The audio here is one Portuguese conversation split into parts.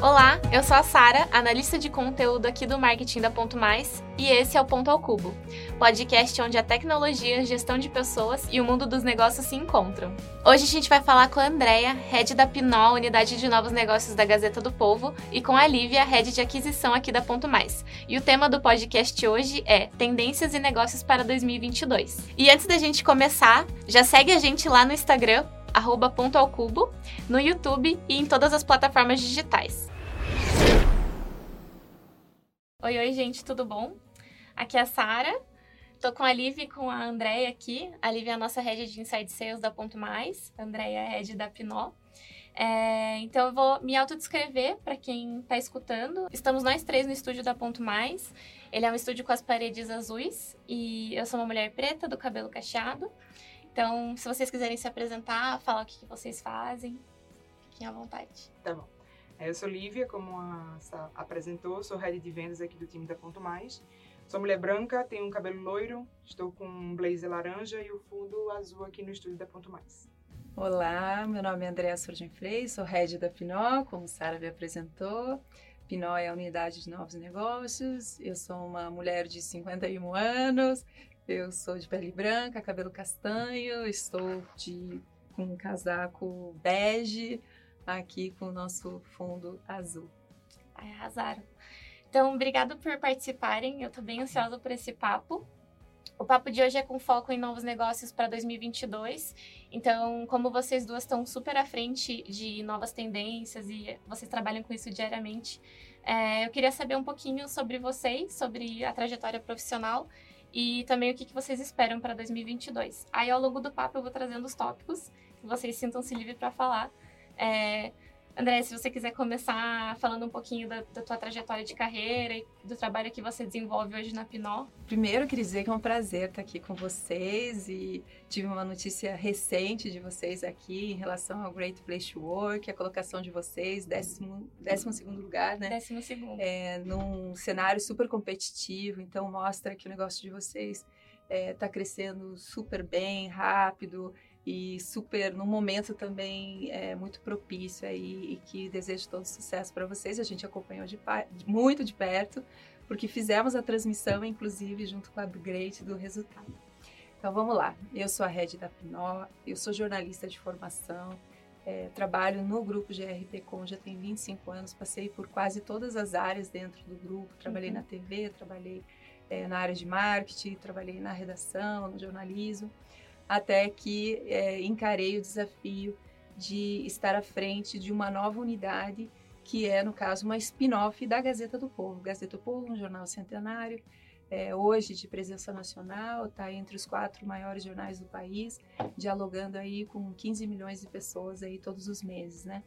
Olá, eu sou a Sara, analista de conteúdo aqui do marketing da Ponto Mais, e esse é o Ponto ao Cubo, podcast onde a tecnologia, gestão de pessoas e o mundo dos negócios se encontram. Hoje a gente vai falar com a Andrea, head da Pinol, unidade de novos negócios da Gazeta do Povo, e com a Lívia, head de aquisição aqui da Ponto Mais. E o tema do podcast hoje é Tendências e Negócios para 2022. E antes da gente começar, já segue a gente lá no Instagram arroba ponto ao cubo, no YouTube e em todas as plataformas digitais. Oi, oi, gente, tudo bom? Aqui é a Sara. Tô com a Liv e com a Andréia aqui. A Liv é a nossa head de Inside Sales da Ponto Mais. A Andréia é head da Pinó. É, então eu vou me autodescrever para quem está escutando. Estamos nós três no estúdio da Ponto Mais. Ele é um estúdio com as paredes azuis e eu sou uma mulher preta do cabelo cacheado. Então, se vocês quiserem se apresentar, falar o que, que vocês fazem, fiquem à vontade. Tá bom. Eu sou Lívia, como a Sá apresentou, sou head de vendas aqui do time da Ponto Mais. Sou mulher branca, tenho um cabelo loiro, estou com um blazer laranja e o fundo azul aqui no estúdio da Ponto Mais. Olá, meu nome é Andréa Surgem Frei, sou head da Pinó, como Sara me apresentou. Pinó é a unidade de novos negócios. Eu sou uma mulher de 51 anos, eu sou de pele branca, cabelo castanho, estou de, com um casaco bege, aqui com o nosso fundo azul. Ai, arrasaram. Então, obrigado por participarem. Eu estou bem ansiosa por esse papo. O papo de hoje é com foco em novos negócios para 2022. Então, como vocês duas estão super à frente de novas tendências e vocês trabalham com isso diariamente, é, eu queria saber um pouquinho sobre vocês, sobre a trajetória profissional e também o que, que vocês esperam para 2022. Aí, ao longo do papo, eu vou trazendo os tópicos, que vocês sintam-se livres para falar. É, André, se você quiser começar falando um pouquinho da, da, tua trajetória de carreira e do trabalho que você desenvolve hoje na Pinó. Primeiro, eu queria dizer que é um prazer estar aqui com vocês e tive uma notícia recente de vocês aqui em relação ao Great Place to Work, a colocação de vocês, décimo, décimo segundo lugar, né? Décimo segundo. É, num cenário super competitivo, então mostra que o negócio de vocês está é, tá crescendo super bem, rápido e super num momento também é, muito propício aí e que desejo todo sucesso para vocês. A gente acompanhou de, muito de perto, porque fizemos a transmissão, inclusive, junto com a Upgrade do resultado. Então vamos lá. Eu sou a Red da Pinó, eu sou jornalista de formação, é, trabalho no grupo GRP Com já tem 25 anos, passei por quase todas as áreas dentro do grupo, trabalhei uhum. na TV, trabalhei é, na área de marketing, trabalhei na redação, no jornalismo até que é, encarei o desafio de estar à frente de uma nova unidade, que é, no caso, uma spin-off da Gazeta do Povo. Gazeta do Povo, um jornal centenário, é, hoje de presença nacional, está entre os quatro maiores jornais do país, dialogando aí com 15 milhões de pessoas aí todos os meses, né?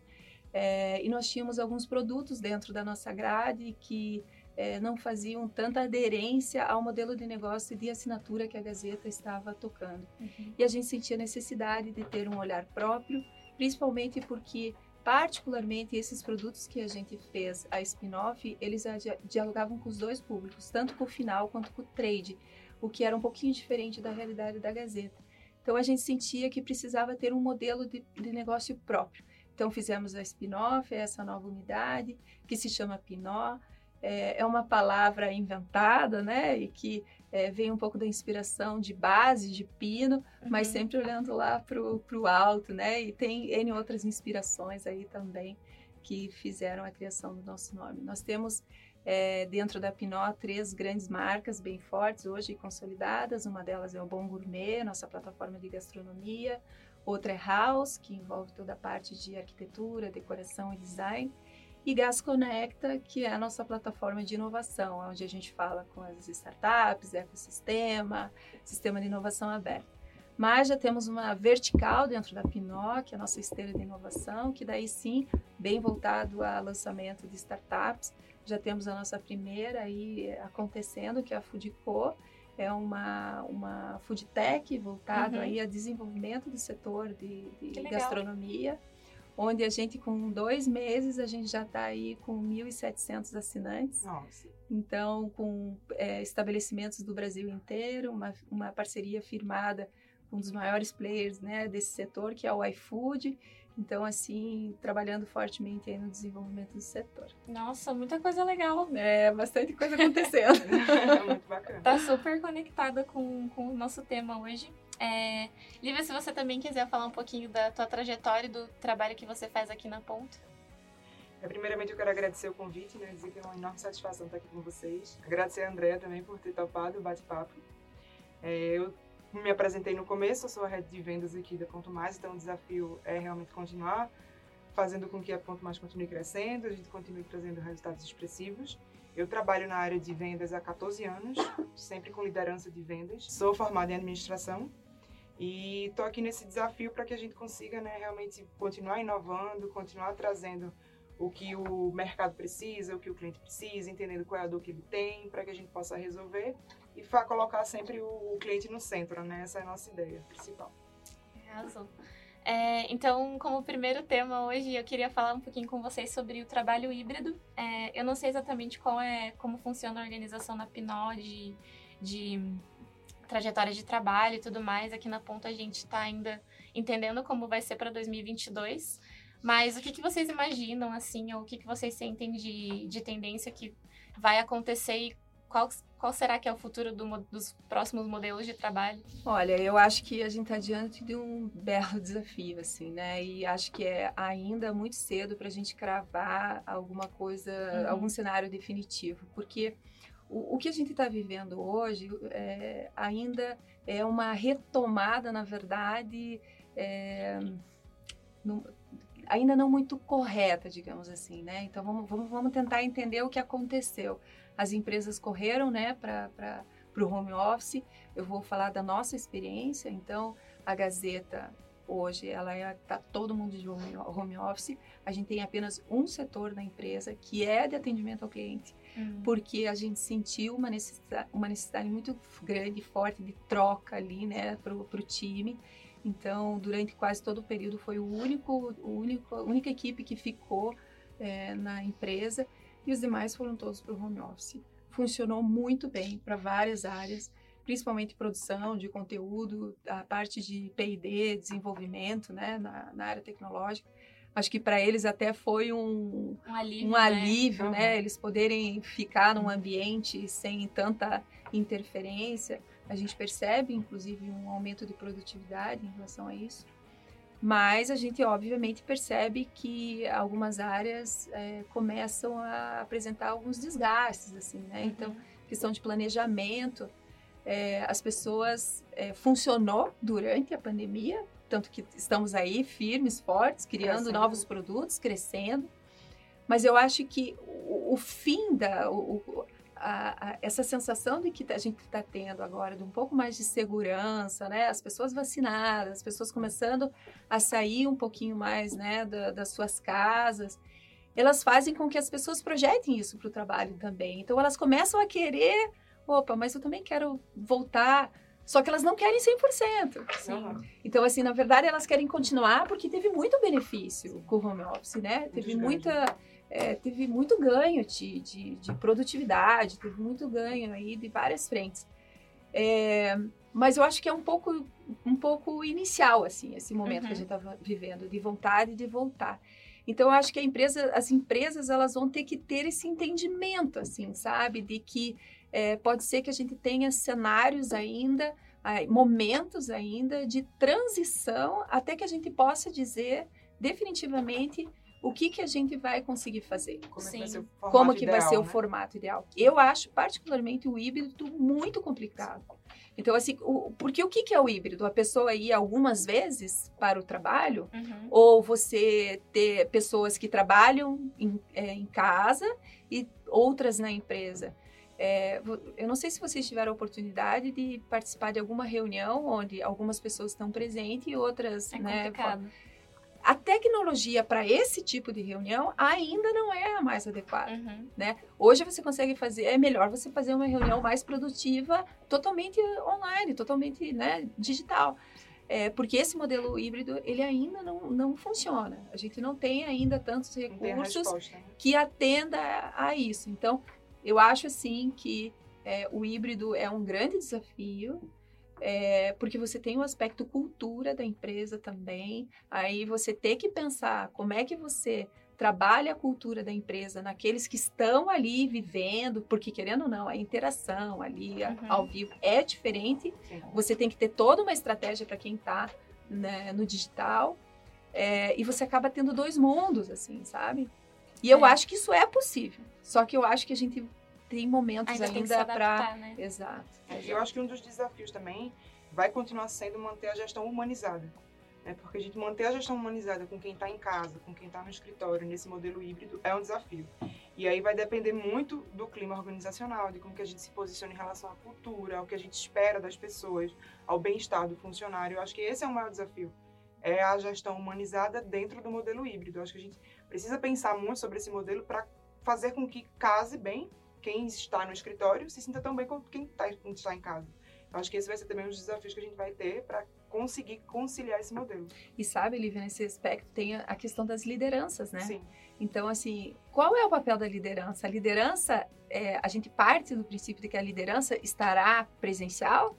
É, e nós tínhamos alguns produtos dentro da nossa grade que é, não faziam tanta aderência ao modelo de negócio e de assinatura que a Gazeta estava tocando. Uhum. E a gente sentia necessidade de ter um olhar próprio, principalmente porque, particularmente, esses produtos que a gente fez, a spin-off, eles dialogavam com os dois públicos, tanto com o final quanto com o trade, o que era um pouquinho diferente da realidade da Gazeta. Então, a gente sentia que precisava ter um modelo de, de negócio próprio. Então, fizemos a spin-off, essa nova unidade, que se chama Pinó, é, é uma palavra inventada, né? E que é, vem um pouco da inspiração de base, de pino, uhum. mas sempre olhando lá para o alto, né? E tem N outras inspirações aí também que fizeram a criação do nosso nome. Nós temos é, dentro da Pinó três grandes marcas bem fortes hoje consolidadas. Uma delas é o Bom Gourmet, nossa plataforma de gastronomia. Outra é House, que envolve toda a parte de arquitetura, decoração e design e Gas Conecta, que é a nossa plataforma de inovação, onde a gente fala com as startups, ecossistema, sistema de inovação aberta. Mas já temos uma vertical dentro da Pinó, que é a nossa esteira de inovação, que daí sim, bem voltado a lançamento de startups. Já temos a nossa primeira aí acontecendo, que é a Foodco, é uma, uma food tech voltado uhum. aí a desenvolvimento do setor de, de gastronomia onde a gente com dois meses a gente já está aí com 1.700 assinantes. Nossa. Então, com é, estabelecimentos do Brasil inteiro, uma, uma parceria firmada um dos maiores players né, desse setor, que é o iFood. Então, assim, trabalhando fortemente aí no desenvolvimento do setor. Nossa, muita coisa legal. É, bastante coisa acontecendo. Muito bacana. Tá super conectada com, com o nosso tema hoje. É, Lívia, se você também quiser falar um pouquinho da tua trajetória e do trabalho que você faz aqui na Ponta. É, primeiramente, eu quero agradecer o convite, né? Dizer que é uma enorme satisfação estar aqui com vocês. Agradecer a Andrea também por ter topado o bate-papo. É, eu me apresentei no começo, eu sou a head de vendas aqui da Ponto Mais, então o desafio é realmente continuar fazendo com que a Ponto Mais continue crescendo, a gente continue trazendo resultados expressivos. Eu trabalho na área de vendas há 14 anos, sempre com liderança de vendas. Sou formada em administração e estou aqui nesse desafio para que a gente consiga né, realmente continuar inovando, continuar trazendo o que o mercado precisa, o que o cliente precisa, entendendo qual é a dor que ele tem, para que a gente possa resolver e colocar sempre o, cliente no centro, né? Essa é a nossa ideia principal. Arrasou. É, então, como primeiro tema hoje, eu queria falar um pouquinho com vocês sobre o trabalho híbrido. É, eu não sei exatamente qual é, como funciona a organização na Pinó de, de trajetória de trabalho e tudo mais. Aqui na Ponta a gente está ainda entendendo como vai ser para 2022. Mas o que, que vocês imaginam, assim, ou o que, que vocês sentem de, de tendência que vai acontecer e qual, qual será que é o futuro do, dos próximos modelos de trabalho? Olha, eu acho que a gente está diante de um belo desafio, assim, né? E acho que é ainda muito cedo para a gente cravar alguma coisa, uhum. algum cenário definitivo, porque o, o que a gente está vivendo hoje é, ainda é uma retomada, na verdade, é, no, ainda não muito correta, digamos assim, né? Então vamos, vamos, vamos tentar entender o que aconteceu. As empresas correram, né, para o home office. Eu vou falar da nossa experiência. Então a Gazeta hoje ela está é, todo mundo de home, home office. A gente tem apenas um setor na empresa que é de atendimento ao cliente, uhum. porque a gente sentiu uma necessidade, uma necessidade muito grande, forte de troca ali, né, para o time. Então, durante quase todo o período, foi o único, o único, a única equipe que ficou é, na empresa e os demais foram todos para o home office. Funcionou muito bem para várias áreas, principalmente produção de conteúdo, a parte de P&D, desenvolvimento, né, na, na área tecnológica. Acho que para eles até foi um, um alívio, um alívio né? né? Eles poderem ficar num ambiente sem tanta interferência. A gente percebe, inclusive, um aumento de produtividade em relação a isso. Mas a gente, obviamente, percebe que algumas áreas é, começam a apresentar alguns desgastes, assim, né? Uhum. Então, questão de planejamento, é, as pessoas é, funcionou durante a pandemia, tanto que estamos aí firmes, fortes, criando crescendo. novos produtos, crescendo. Mas eu acho que o, o fim da, o, a, a, essa sensação de que a gente está tendo agora de um pouco mais de segurança, né? As pessoas vacinadas, as pessoas começando a sair um pouquinho mais, né, da, das suas casas, elas fazem com que as pessoas projetem isso para o trabalho também. Então elas começam a querer, opa, mas eu também quero voltar. Só que elas não querem 100%. Sim. Então, assim, na verdade, elas querem continuar porque teve muito benefício com o home office, né? Teve muita é, teve muito ganho de, de, de, produtividade, teve muito ganho aí de várias frentes. É, mas eu acho que é um pouco, um pouco inicial, assim, esse momento uhum. que a uhum. gente está vivendo, de vontade de voltar. Então, eu acho que empresa, as empresas, elas vão ter que ter esse entendimento, assim, sabe? De que é, pode ser que a gente tenha cenários ainda, momentos ainda de transição, até que a gente possa dizer definitivamente o que, que a gente vai conseguir fazer. Como, Sim. É que, vai Como que ideal, vai ser né? o formato ideal. Eu acho particularmente o híbrido muito complicado. Então, assim, o, porque o que, que é o híbrido? A pessoa ir algumas vezes para o trabalho, uhum. ou você ter pessoas que trabalham em, é, em casa e outras na empresa. É, eu não sei se vocês tiveram a oportunidade de participar de alguma reunião onde algumas pessoas estão presentes e outras, é né? Complicado a tecnologia para esse tipo de reunião ainda não é a mais adequada, uhum. né? Hoje você consegue fazer, é melhor você fazer uma reunião mais produtiva, totalmente online, totalmente, né, digital. É, porque esse modelo híbrido, ele ainda não, não funciona. A gente não tem ainda tantos recursos que atenda a isso. Então, eu acho, assim, que é, o híbrido é um grande desafio, é, porque você tem o aspecto cultura da empresa também. Aí você tem que pensar como é que você trabalha a cultura da empresa naqueles que estão ali vivendo, porque querendo ou não, a interação ali uhum. ao vivo é diferente. Sim. Você tem que ter toda uma estratégia para quem está né, no digital. É, e você acaba tendo dois mundos, assim, sabe? E eu é. acho que isso é possível. Só que eu acho que a gente tem momentos ainda, ainda para. Né? Exato, exato. Eu acho que um dos desafios também vai continuar sendo manter a gestão humanizada. Né? Porque a gente manter a gestão humanizada com quem está em casa, com quem está no escritório, nesse modelo híbrido, é um desafio. E aí vai depender muito do clima organizacional, de como que a gente se posiciona em relação à cultura, ao que a gente espera das pessoas, ao bem-estar do funcionário. Eu acho que esse é o maior desafio. É a gestão humanizada dentro do modelo híbrido. Eu acho que a gente precisa pensar muito sobre esse modelo para fazer com que case bem quem está no escritório se sinta tão bem quanto quem tá, está em casa. Eu acho que esse vai ser também um dos desafios que a gente vai ter para conseguir conciliar esse modelo. E sabe, Lívia, nesse aspecto tem a questão das lideranças, né? Sim. Então, assim, qual é o papel da liderança? A liderança, é, a gente parte do princípio de que a liderança estará presencial?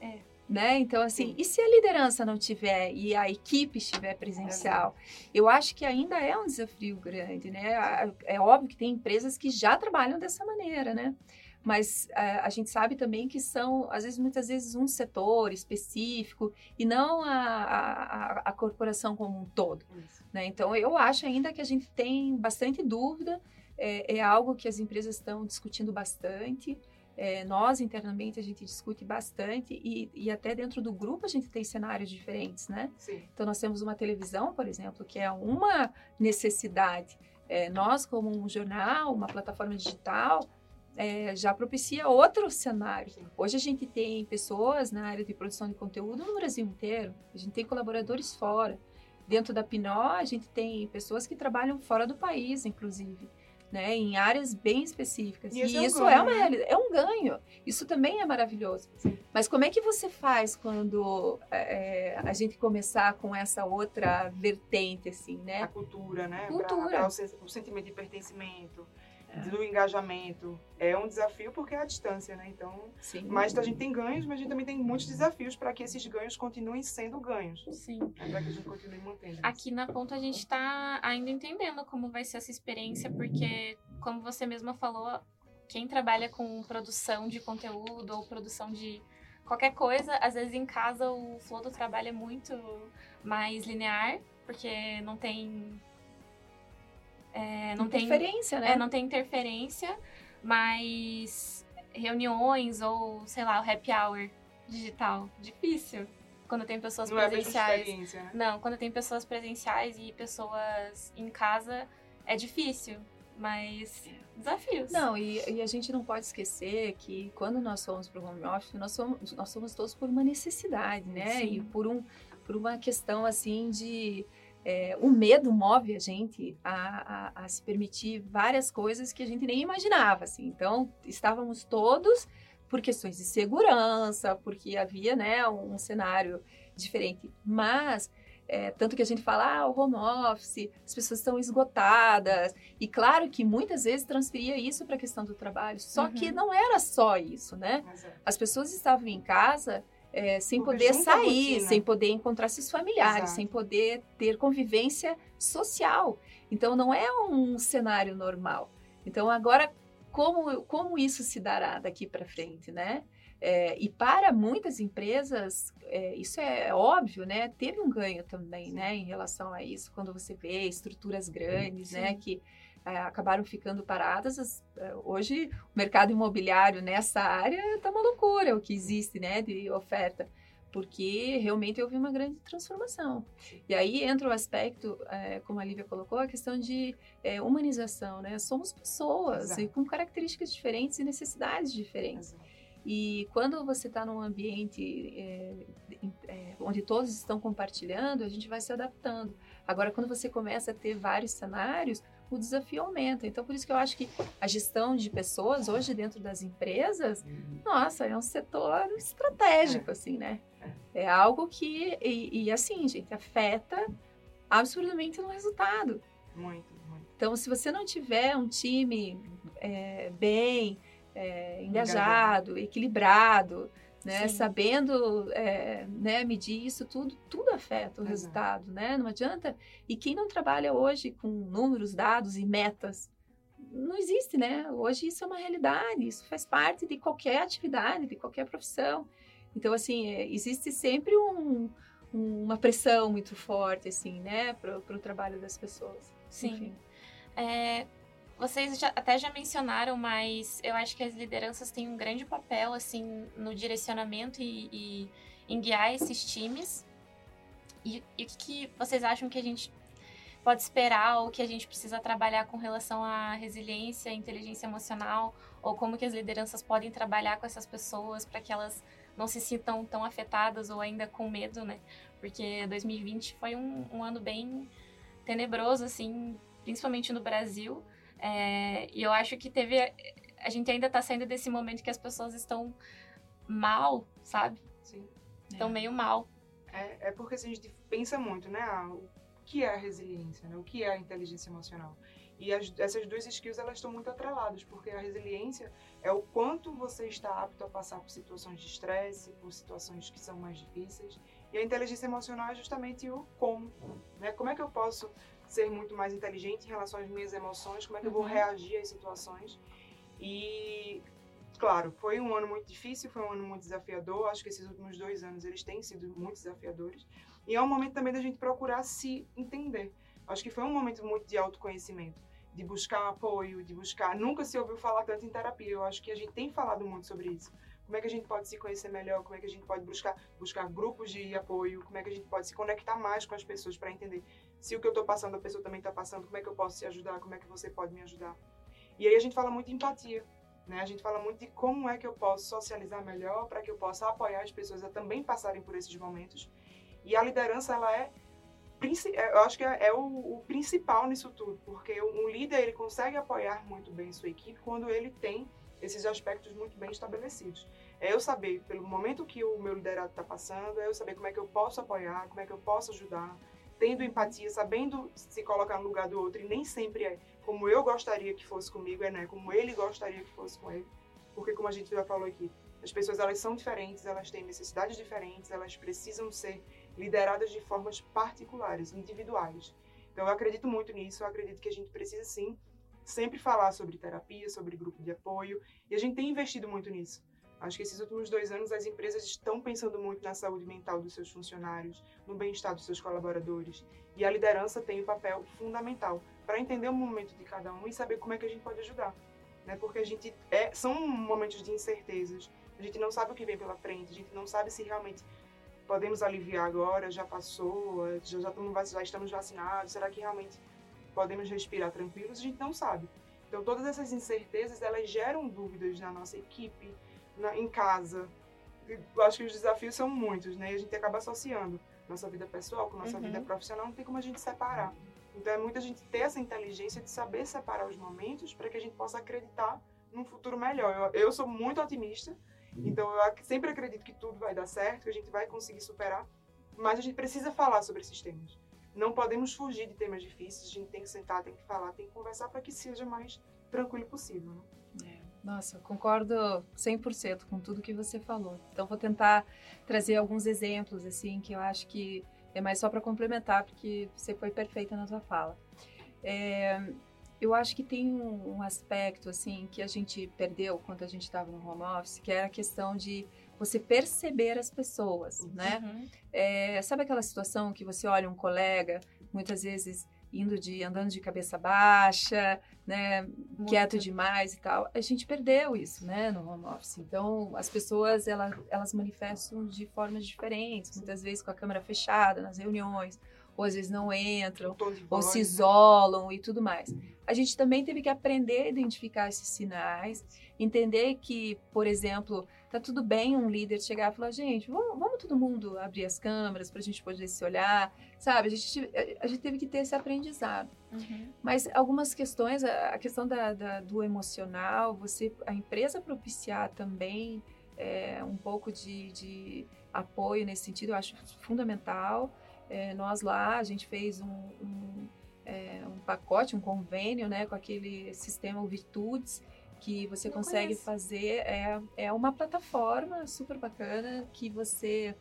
É. Né? Então, assim, Sim. e se a liderança não tiver e a equipe estiver presencial? É eu acho que ainda é um desafio grande, né? É óbvio que tem empresas que já trabalham dessa maneira, né? mas uh, a gente sabe também que são, às vezes, muitas vezes, um setor específico e não a, a, a corporação como um todo. Né? Então, eu acho ainda que a gente tem bastante dúvida, é, é algo que as empresas estão discutindo bastante. É, nós, internamente, a gente discute bastante e, e, até dentro do grupo a gente tem cenários diferentes, né? Sim. Então, nós temos uma televisão, por exemplo, que é uma necessidade. É, nós, como um jornal, uma plataforma digital, é, já propicia outro cenário. Hoje a gente tem pessoas na área de produção de conteúdo no Brasil inteiro, a gente tem colaboradores fora. Dentro da Pinó, a gente tem pessoas que trabalham fora do país, inclusive. Né, em áreas bem específicas. E, e é isso um é uma realidade, é um ganho. Isso também é maravilhoso. Mas como é que você faz quando é, a gente começar com essa outra vertente, assim, né? A cultura, né? Cultura. Pra, pra o, o sentimento de pertencimento do engajamento. É um desafio porque é a distância, né? Então, Sim. mas a gente tem ganhos, mas a gente também tem muitos desafios para que esses ganhos continuem sendo ganhos. Sim. Né? Para que a gente continue mantendo. Aqui na ponta a gente está ainda entendendo como vai ser essa experiência, porque, como você mesma falou, quem trabalha com produção de conteúdo ou produção de qualquer coisa, às vezes em casa o flow do trabalho é muito mais linear, porque não tem é, não interferência, tem, né? É, não tem interferência, mas reuniões ou, sei lá, o happy hour digital, difícil. Quando tem pessoas não presenciais. É né? Não, quando tem pessoas presenciais e pessoas em casa, é difícil. Mas desafios. Não, e, e, a gente não pode esquecer que quando nós fomos para o home office, nós somos, nós somos todos por uma necessidade, né? Sim. E por, um, por uma questão assim de é, o medo move a gente a, a, a, se permitir várias coisas que a gente nem imaginava, assim. Então, estávamos todos por questões de segurança, porque havia, né, um cenário diferente. Mas, é, tanto que a gente fala, ah, o home office, as pessoas estão esgotadas. E claro que muitas vezes transferia isso para a questão do trabalho. Só uhum. que não era só isso, né? As pessoas estavam em casa é, sem poder sair, sem poder encontrar seus familiares, Exato. sem poder ter convivência social. Então, não é um cenário normal. Então, agora, como, como isso se dará daqui para frente, né? É, e para muitas empresas, é, isso é óbvio, né? Teve um ganho também, né? Em relação a isso, quando você vê estruturas grandes, né? Que é, acabaram ficando paradas. As, é, hoje, o mercado imobiliário nessa área está uma loucura, o que existe né, de oferta, porque realmente houve uma grande transformação. E aí entra o aspecto, é, como a Lívia colocou, a questão de é, humanização. Né? Somos pessoas e com características diferentes e necessidades diferentes. Exato. E quando você está num ambiente é, é, onde todos estão compartilhando, a gente vai se adaptando. Agora, quando você começa a ter vários cenários, o desafio aumenta. Então, por isso que eu acho que a gestão de pessoas hoje dentro das empresas, nossa, é um setor estratégico, é. assim, né? É algo que, e, e, assim, gente, afeta absurdamente no resultado. Muito, muito. Então, se você não tiver um time é, bem é, engajado, equilibrado, né? Sim. Sabendo é, né, medir isso tudo, tudo afeta o Exato. resultado, né? Não adianta. E quem não trabalha hoje com números, dados e metas, não existe, né? Hoje isso é uma realidade, isso faz parte de qualquer atividade, de qualquer profissão. Então, assim, é, existe sempre um, uma pressão muito forte, assim, né, para o trabalho das pessoas. Sim. É, vocês já, até já mencionaram, mas eu acho que as lideranças têm um grande papel, assim, no direcionamento e, e em guiar esses times. E, e o que vocês acham que a gente pode esperar ou que a gente precisa trabalhar com relação à resiliência, inteligência emocional, ou como que as lideranças podem trabalhar com essas pessoas para que elas não se sintam tão afetadas ou ainda com medo, né? Porque 2020 foi um, um ano bem tenebroso, assim, principalmente no Brasil. É, e eu acho que teve. A gente ainda está saindo desse momento que as pessoas estão mal, sabe? Sim. Estão é. meio mal. É, é porque assim, a gente pensa muito, né? Ah, o que é a resiliência, né? O que é a inteligência emocional? E as, essas duas skills elas estão muito atreladas, porque a resiliência é o quanto você está apto a passar por situações de estresse, por situações que são mais difíceis. E a inteligência emocional é justamente o como, né? Como é que eu posso ser muito mais inteligente em relação às minhas emoções? Como é que eu vou uhum. reagir às situações? E claro, foi um ano muito difícil, foi um ano muito desafiador. Acho que esses últimos dois anos eles têm sido muito desafiadores. E é um momento também da gente procurar se entender. Acho que foi um momento muito de autoconhecimento de buscar apoio, de buscar. Nunca se ouviu falar tanto em terapia. Eu acho que a gente tem falado muito sobre isso. Como é que a gente pode se conhecer melhor? Como é que a gente pode buscar, buscar grupos de apoio? Como é que a gente pode se conectar mais com as pessoas para entender se o que eu estou passando a pessoa também está passando? Como é que eu posso te ajudar? Como é que você pode me ajudar? E aí a gente fala muito de empatia. Né? A gente fala muito de como é que eu posso socializar melhor para que eu possa apoiar as pessoas a também passarem por esses momentos. E a liderança, ela é é, eu acho que é, é o, o, principal nisso tudo, porque um líder ele consegue apoiar muito bem sua equipe quando ele tem esses aspectos muito bem estabelecidos. É eu saber, pelo momento que o meu liderado está passando, é eu saber como é que eu posso apoiar, como é que eu posso ajudar, tendo empatia, sabendo se colocar no lugar do outro, e nem sempre é como eu gostaria que fosse comigo, é né, como ele gostaria que fosse com ele, porque como a gente já falou aqui, as pessoas elas são diferentes, elas têm necessidades diferentes, elas precisam ser lideradas de formas particulares, individuais. Então eu acredito muito nisso, eu acredito que a gente precisa sim sempre falar sobre terapia, sobre grupo de apoio, e a gente tem investido muito nisso. Acho que esses últimos dois anos as empresas estão pensando muito na saúde mental dos seus funcionários, no bem-estar dos seus colaboradores, e a liderança tem um papel fundamental para entender o momento de cada um e saber como é que a gente pode ajudar, né? Porque a gente é, são momentos de incertezas, a gente não sabe o que vem pela frente, a gente não sabe se realmente podemos aliviar agora, já passou, já, já, estamos vacinados, será que realmente podemos respirar tranquilos? A gente não sabe. Então, todas essas incertezas, elas geram dúvidas na nossa equipe, na, em casa. Eu acho que os desafios são muitos, né? E a gente acaba associando nossa vida pessoal com nossa uhum. vida profissional, não tem como a gente separar. Então, é muita gente ter essa inteligência de saber separar os momentos para que a gente possa acreditar num futuro melhor. Eu, eu sou muito otimista, então eu sempre acredito que tudo vai dar certo, que a gente vai conseguir superar, mas a gente precisa falar sobre esses temas. Não podemos fugir de temas difíceis, a gente tem que sentar, tem que falar, tem que conversar para que seja mais tranquilo possível. Né? É. Nossa, concordo 100% com tudo que você falou. Então vou tentar trazer alguns exemplos assim que eu acho que é mais só para complementar porque você foi perfeita na sua fala. É, eu acho que tem um, um, aspecto assim que a gente perdeu quando a gente estava no home office, que era a questão de você perceber as pessoas, né? Uhum. É, sabe aquela situação que você olha um colega, muitas vezes indo de andando de cabeça baixa, né, Muito. quieto demais e tal. A gente perdeu isso, né, no home office. Então, as pessoas elas, elas manifestam de formas diferentes, muitas vezes com a câmera fechada nas reuniões, ou às vezes não entram, ou se isolam e tudo mais. A gente também teve que aprender a identificar esses sinais, entender que, por exemplo, tá tudo bem um líder chegar e falar, gente, vamos, vamos todo mundo abrir as câmeras para a gente poder se olhar, sabe? A gente, a gente teve que ter esse aprendizado. Uhum. Mas algumas questões, a, questão da, da, do emocional, você, a empresa propiciar também é, um pouco de, de apoio nesse sentido, eu acho fundamental. É, nós lá, a gente fez um, um, é, um, pacote, um convênio né, com aquele sistema Virtudes, que você Não consegue conheço. fazer. É, é uma plataforma super bacana que você.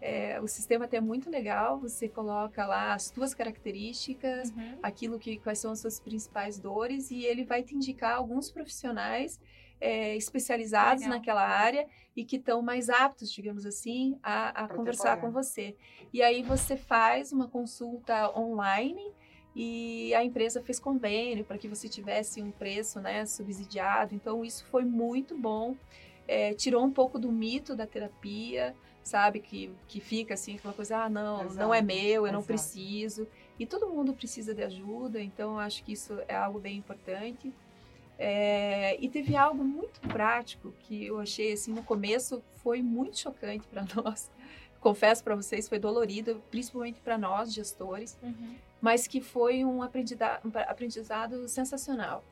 é, o sistema até é muito legal, você coloca lá as suas características, Uhum. aquilo que quais são as suas principais dores e ele vai te indicar alguns profissionais é, especializados Legal. naquela área e que estão mais aptos, digamos assim, a, a conversar com você. E aí você faz uma consulta online e a empresa fez convênio para que você tivesse um preço né, subsidiado. Então isso foi muito bom. É, tirou um pouco do mito da terapia, sabe? Que, que fica assim, aquela coisa, ah, não, não é Exato, meu, eu não exato. preciso. E todo mundo precisa de ajuda, então acho que isso é algo bem importante. É, e teve algo muito prático que eu achei assim no começo foi muito chocante para nós. Confesso para vocês, foi dolorido, principalmente para nós gestores, Uhum. mas que foi um aprendizado, um aprendizado sensacional.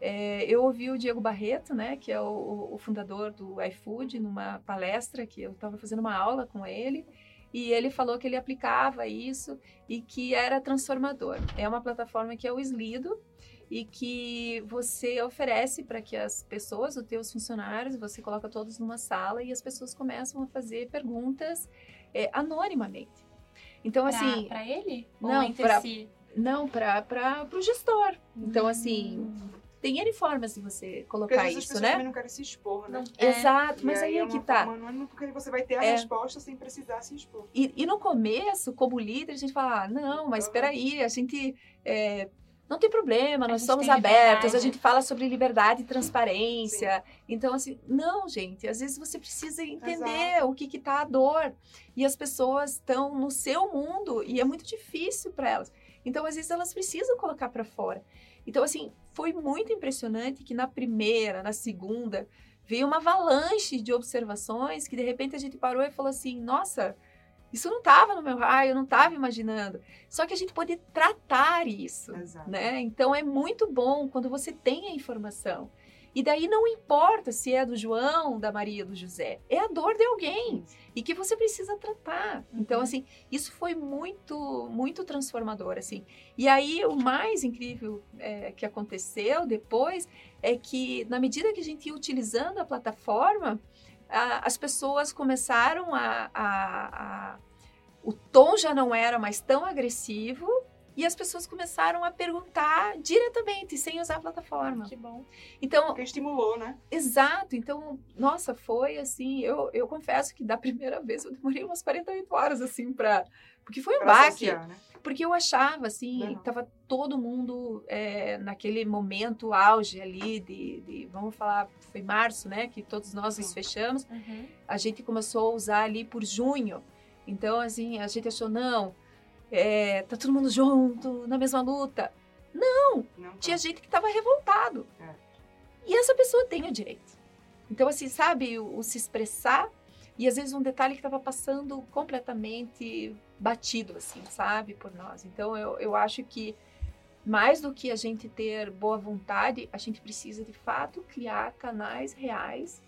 É, eu ouvi o Diego Barreto, né, que é o, o fundador do iFood, numa palestra que eu estava fazendo uma aula com ele, e ele falou que ele aplicava isso e que era transformador. É uma plataforma que é o Slido e que você oferece para que as pessoas, os teus funcionários, você coloca todos numa sala e as pessoas começam a fazer perguntas é, anonimamente. Então, Pra- assim, pra ele? Ou não, entre pra- si? não, para o gestor. Então, assim, Hum. tem N formas de você Porque colocar vezes as isso, pessoas né? também não querem se expor, né? Não- é. Exato, E mas aí é que uma tá. é porque você vai ter a É. resposta sem precisar se expor. E, e no começo, como líder, a gente fala, ah, não, mas espera aí, a gente é, não tem problema, A nós somos abertos, a liberdade. gente fala sobre liberdade e transparência. Então, assim, não, gente, às vezes você precisa entender o que que tá a dor. E as pessoas estão no seu mundo e é muito difícil para elas. Então, às vezes, elas precisam colocar para fora. Então, assim, foi muito impressionante que na primeira, na segunda, veio uma avalanche de observações que de repente a gente parou e falou assim: nossa, isso não estava no meu raio, eu não estava imaginando. Só que a gente pode tratar isso, Exato. né? Então é muito bom quando você tem a informação. E daí não importa se é do João, da Maria, do José, é a dor de alguém e que você precisa tratar. Então Uhum. assim, isso foi muito, muito transformador assim. E aí o mais incrível é, que aconteceu depois é que na medida que a gente ia utilizando a plataforma, a- as pessoas começaram a, a- a- o tom já não era mais tão agressivo e as pessoas começaram a perguntar diretamente sem usar a plataforma. Que bom. Então, Porque estimulou, né? Exato, então, nossa, foi assim, eu, eu confesso que da primeira vez eu demorei umas 48 horas, assim, pra... Porque foi um Pra baque, associar, né? porque eu achava, assim, Uhum. tava todo mundo é, naquele momento auge ali de, de- vamos falar, foi março, né, que todos nós nos Sim. fechamos, Uhum. a gente começou a usar ali por junho, então, assim, a gente achou, não, é, tá todo mundo junto, na mesma luta, Não, tinha tá. gente que estava revoltado. É. E essa pessoa tem o direito. Então, assim, sabe, o, o se expressar e às vezes um detalhe que estava passando completamente batido, assim, sabe, por nós. Então, eu, eu acho que mais do que a gente ter boa vontade, a gente precisa de fato criar canais reais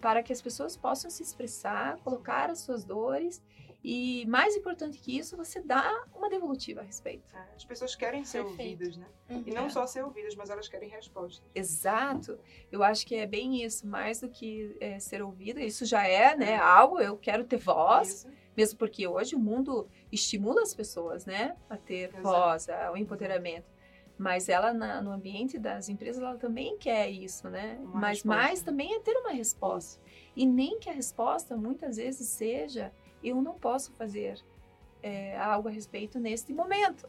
para que as pessoas possam se expressar, colocar as suas dores e mais importante que isso, você dá uma devolutiva a respeito. É, As pessoas querem ser Perfeito. ouvidas, né? Uhum. E não É. só ser ouvidas, mas elas querem respostas. Exato. Eu acho que é bem isso, mais do que é, ser ouvida. Isso já é, né, algo. Eu quero ter voz, Isso. mesmo porque hoje o mundo estimula as pessoas, né, a ter Exato. voz, ao empoderamento. Mas ela na- no ambiente das empresas ela também quer isso, né? Uma Mas resposta. mais também é ter uma resposta. E nem que a resposta muitas vezes seja eu não posso fazer é, algo a respeito neste momento.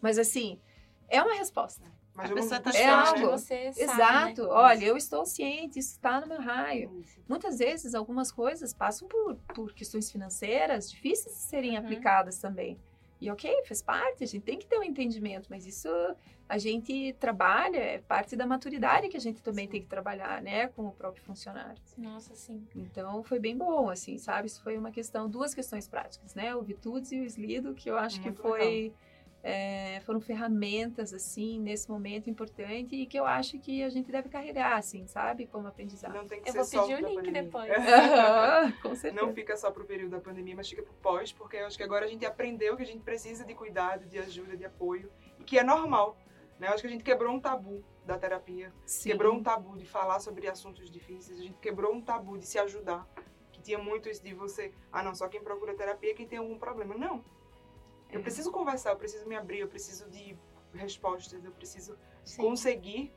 Mas assim é uma resposta. Mas a pessoa tá É ciente que você sabe, Exato. né? Olha, eu estou ciente, isso está no meu raio. Isso. Muitas vezes algumas coisas passam por, por questões financeiras difíceis de serem Uhum. aplicadas também. E ok, faz parte, a gente tem que ter um entendimento, mas isso a gente trabalha, é parte da maturidade que a gente também tem que trabalhar, né, com o próprio funcionário. Nossa, sim. Então foi bem bom, assim, sabe? Isso foi uma questão, duas questões práticas, né? O Vitudes e o Slido, que eu acho que Muito foi. É, foram ferramentas, assim, nesse momento importante e que eu acho que a gente deve carregar, assim, sabe? Como aprendizado. Não tem que Eu ser vou só pedir o link pandemia. depois. Com certeza. Não fica só pro período da pandemia, mas fica pro pós, porque eu acho que agora a gente aprendeu que a gente precisa de cuidado, de ajuda, de apoio, e que é normal. Né? Eu acho que a gente quebrou um tabu da terapia, Sim. quebrou um tabu de falar sobre assuntos difíceis, a gente quebrou um tabu de se ajudar, que tinha muito isso de você, ah não, só quem procura terapia é quem tem algum problema. Não. Eu preciso conversar, eu preciso me abrir, eu preciso de respostas, eu preciso Sim. conseguir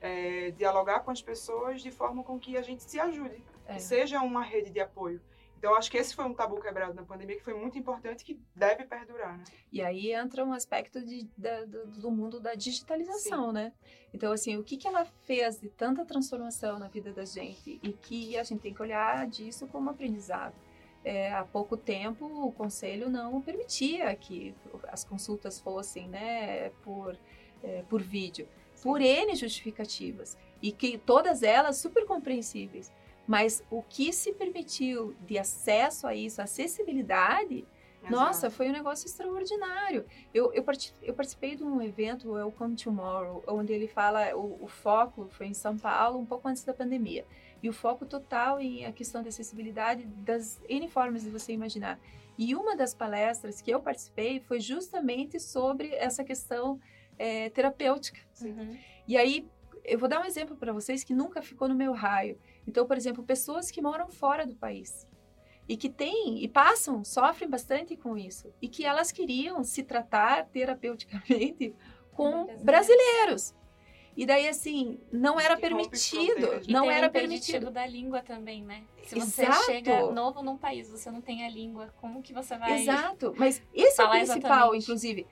é, dialogar com as pessoas de forma com que a gente se ajude, é. seja uma rede de apoio. Então, acho que esse foi um tabu quebrado na pandemia que foi muito importante e que deve perdurar, né? E aí entra um aspecto de, da, do, mundo da digitalização, Sim. né? Então, assim, o que, que ela fez de tanta transformação na vida da gente e que a gente tem que olhar disso como aprendizado. É, há pouco tempo, o conselho não permitia que as consultas fossem né, por, é, por vídeo, Sim. por N justificativas, e que todas elas super compreensíveis. Mas o que se permitiu de acesso a isso, acessibilidade, Exato. nossa, foi um negócio extraordinário. Eu, eu, eu, participei de um evento, o Welcome Tomorrow, onde ele fala, o, o foco foi em São Paulo, um pouco antes da pandemia. E o foco total em a questão da acessibilidade das N formas de você imaginar. E uma das palestras que eu participei foi justamente sobre essa questão é, terapêutica. Uhum. E aí, eu vou dar um exemplo para vocês que nunca ficou no meu raio. Então, por exemplo, pessoas que moram fora do país e que têm e passam, sofrem bastante com isso e que elas queriam se tratar terapeuticamente com brasileiros. E daí, assim, não era permitido. Não era permitido. da língua também, né? Se você Exato. chega novo num país, você não tem a língua, como que você vai. Exato. Mas esse é o principal, exatamente. inclusive.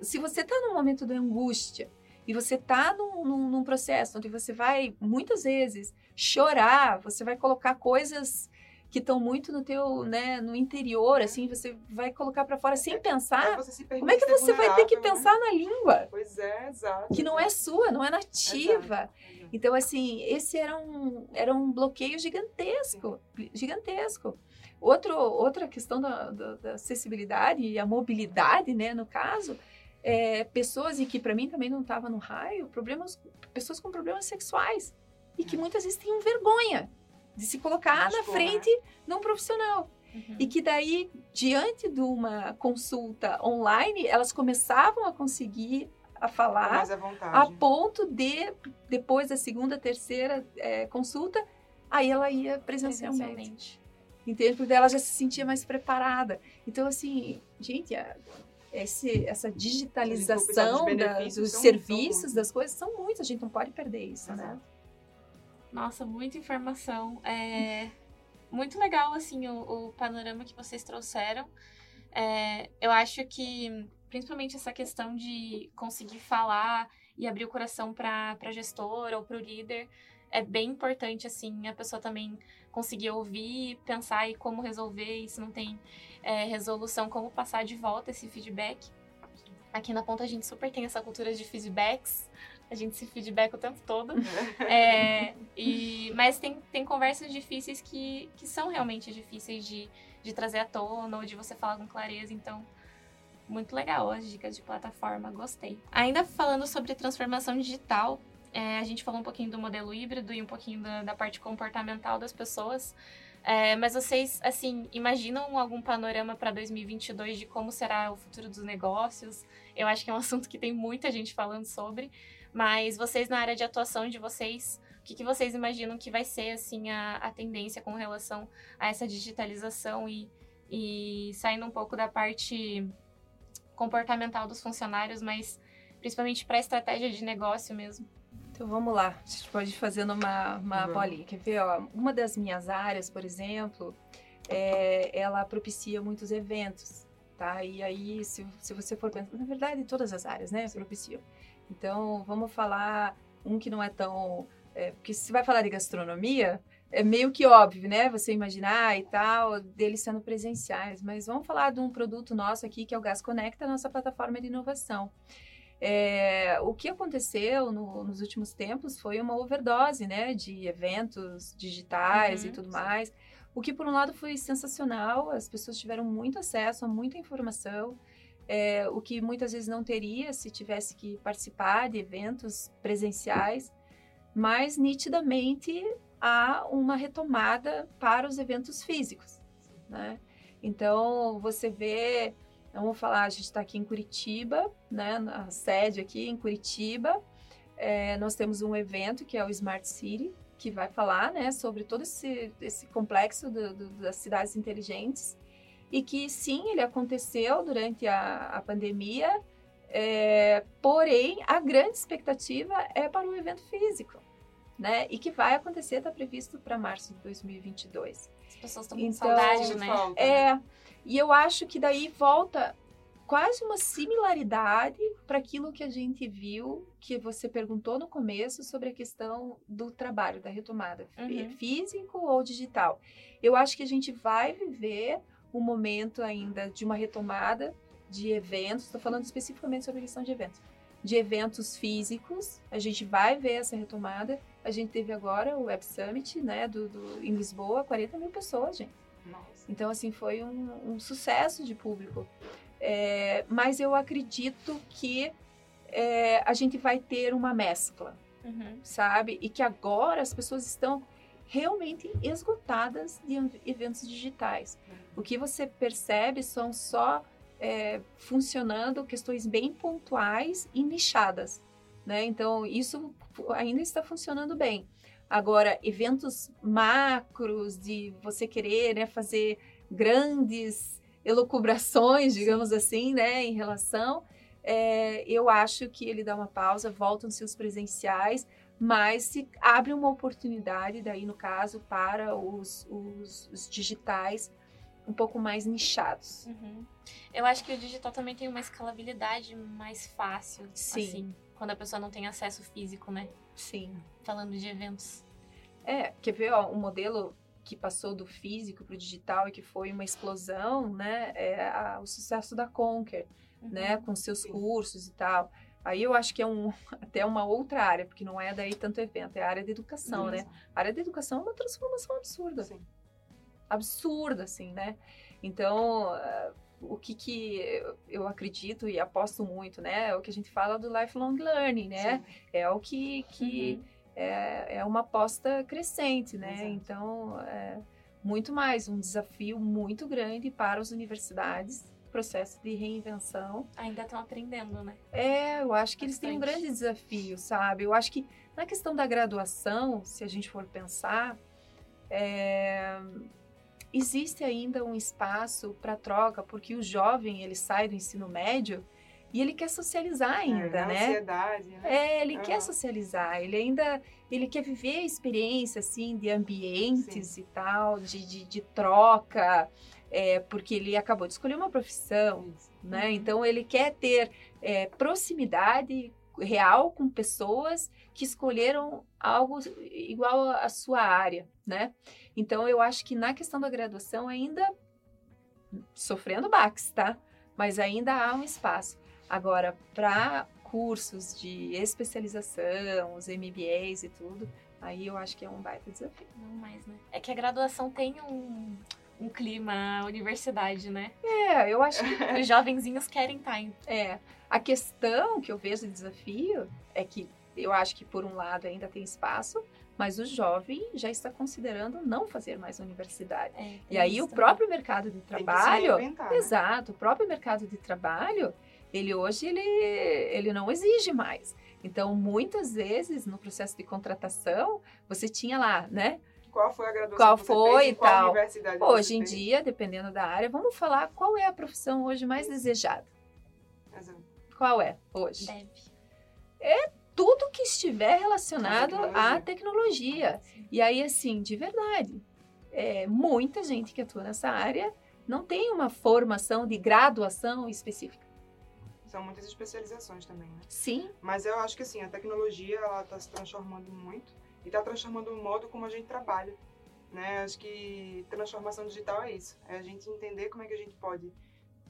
Se você está num momento de angústia e você está num, num, num processo onde você vai, muitas vezes, chorar, você vai colocar coisas que estão muito no teu, né, no interior, é. assim, você vai colocar para fora sem é, pensar. Como é que você vai ter que né? pensar na língua? Pois é, exato. Que não é sua, não é nativa. Exato. Então, assim, esse era um, era um bloqueio gigantesco, Sim. gigantesco. Outro, outra questão da, da, da, acessibilidade e a mobilidade, né, no caso, é, pessoas e que para mim também não estava no raio, problemas, pessoas com problemas sexuais e que muitas vezes têm vergonha de se colocar na frente de um profissional. Uhum. E que daí, diante de uma consulta online, elas começavam a conseguir a falar a ponto de, depois da segunda, terceira é, consulta, aí ela ia presencialmente. presencialmente. Entende? Porque ela já se sentia mais preparada. Então, assim, gente, a, esse, essa digitalização da, dos serviços, das coisas, são muitos. A gente não pode perder isso, né? Exato. né? Nossa, muita informação. É muito legal, assim, o, o panorama que vocês trouxeram. É, eu acho que, principalmente essa questão de conseguir falar e abrir o coração para a gestora ou para o líder, é bem importante, assim, a pessoa também conseguir ouvir, pensar e como resolver, e se não tem é, resolução, como passar de volta esse feedback. Aqui na ponta a gente super tem essa cultura de feedbacks, a gente se feedback o tempo todo. é, e, mas tem, tem conversas difíceis que, que são realmente difíceis de, de trazer à tona ou de você falar com clareza. Então, muito legal as dicas de plataforma, gostei. Ainda falando sobre transformação digital, é, a gente falou um pouquinho do modelo híbrido e um pouquinho da, da parte comportamental das pessoas. É, mas vocês, assim, imaginam algum panorama para 2022 de como será o futuro dos negócios? Eu acho que é um assunto que tem muita gente falando sobre. Mas vocês, na área de atuação de vocês, o que, que vocês imaginam que vai ser, assim, a, a tendência com relação a essa digitalização e, e saindo um pouco da parte comportamental dos funcionários, mas principalmente para a estratégia de negócio mesmo? Então vamos lá, a gente pode ir fazendo uma, uma uhum. bolinha. Quer ver? Ó, uma das minhas áreas, por exemplo, é, ela propicia muitos eventos, tá? E aí, se, se você for pensar, na verdade, todas as áreas, né, propiciam. Então, vamos falar um que não é tão. É, porque se vai falar de gastronomia, é meio que óbvio, né? Você imaginar e tal, deles sendo presenciais. Mas vamos falar de um produto nosso aqui, que é o Gas Conecta, nossa plataforma de inovação. É, o que aconteceu no, nos últimos tempos foi uma overdose, né? De eventos digitais uhum, e tudo sim. mais. O que, por um lado, foi sensacional. As pessoas tiveram muito acesso a muita informação é, o que muitas vezes não teria se tivesse que participar de eventos presenciais, mas nitidamente há uma retomada para os eventos físicos, né? Então você vê vamos falar, a gente está aqui em Curitiba, né, na sede aqui em Curitiba. É, nós temos um evento que é o Smart City, que vai falar né, sobre todo esse, esse complexo do, do, das cidades inteligentes. E que sim, ele aconteceu durante a, a pandemia, é, porém, a grande expectativa é para o evento físico, né? E que vai acontecer, está previsto para março de 2022. As pessoas estão com então, saudade, né? É, né? e eu acho que daí volta quase uma similaridade para aquilo que a gente viu, que você perguntou no começo sobre a questão do trabalho, da retomada, uhum. físico ou digital. Eu acho que a gente vai viver um momento ainda de uma retomada de eventos, estou falando especificamente sobre a questão de eventos, de eventos físicos, a gente vai ver essa retomada. A gente teve agora o Web Summit, né, do, do em Lisboa, 40 mil pessoas, gente. Nossa. Então, assim, foi um, um sucesso de público. É, mas eu acredito que é, a gente vai ter uma mescla, uhum. sabe? E que agora as pessoas estão realmente esgotadas de eventos digitais. Uhum. O que você percebe são só é, funcionando questões bem pontuais e nichadas, né? Então, isso ainda está funcionando bem. Agora, eventos macros de você querer né, fazer grandes elucubrações, digamos Sim. assim, né, em relação. É, eu acho que ele dá uma pausa, voltam-se os presenciais, mas se abre uma oportunidade, daí no caso, para os, os, os digitais um pouco mais nichados. Uhum. Eu acho que o digital também tem uma escalabilidade mais fácil, Sim. assim, quando a pessoa não tem acesso físico, né? Sim. Falando de eventos. É, quer ver, ó, um modelo que passou do físico para o digital e que foi uma explosão, né? É a, o sucesso da Conquer, uhum. né? Com seus Sim. cursos e tal. Aí eu acho que é um, até uma outra área, porque não é daí tanto evento, é a área da educação, né? A área da educação é uma transformação absurda. Sim. Absurda, assim, né? Então, uh, o que, que eu acredito e aposto muito, né? É o que a gente fala do lifelong learning, né? Sim. É o que, que uhum é, é uma aposta crescente, né? Exato. Então, é muito mais um desafio muito grande para as universidades processo de reinvenção. Ainda estão aprendendo, né? É, eu acho que Bastante. eles têm um grande desafio, sabe? Eu acho que na questão da graduação, se a gente for pensar, é, existe ainda um espaço para troca, porque o jovem ele sai do ensino médio e ele quer socializar é, ainda, é, né? Ansiedade, né? É, ele uhum. quer socializar, ele ainda ele quer viver a experiência assim de ambientes Sim. e tal, de, de, de troca, é, porque ele acabou de escolher uma profissão, Isso. né? Uhum. Então ele quer ter é, proximidade real com pessoas que escolheram algo igual à sua área, né? Então eu acho que na questão da graduação ainda sofrendo baques, tá? Mas ainda há um espaço. Agora, para cursos de especialização, os MBAs e tudo, aí eu acho que é um baita desafio. Não mais, né? É que a graduação tem um, um clima universidade, né? É, eu acho que os jovenzinhos querem estar tá em... É, a questão que eu vejo de desafio é que eu acho que por um lado ainda tem espaço, mas o jovem já está considerando não fazer mais universidade. É, e aí o próprio mercado de trabalho, né? exato, o próprio mercado de trabalho ele hoje ele, ele não exige mais. Então, muitas vezes no processo de contratação, você tinha lá, né? Qual foi a graduação qual que foi fez, e tal. universidade hoje em dia, dependendo da área, vamos falar qual é a profissão hoje mais desejada. Exato. Qual é hoje? Deve. É tudo que estiver relacionado tecnologia. à tecnologia. E aí, assim, de verdade, é, muita gente que atua nessa área não tem uma formação de graduação específica são muitas especializações também, né? Sim. Mas eu acho que assim, a tecnologia ela está se transformando muito e está transformando o modo como a gente trabalha, né? Acho que transformação digital é isso, é a gente entender como é que a gente pode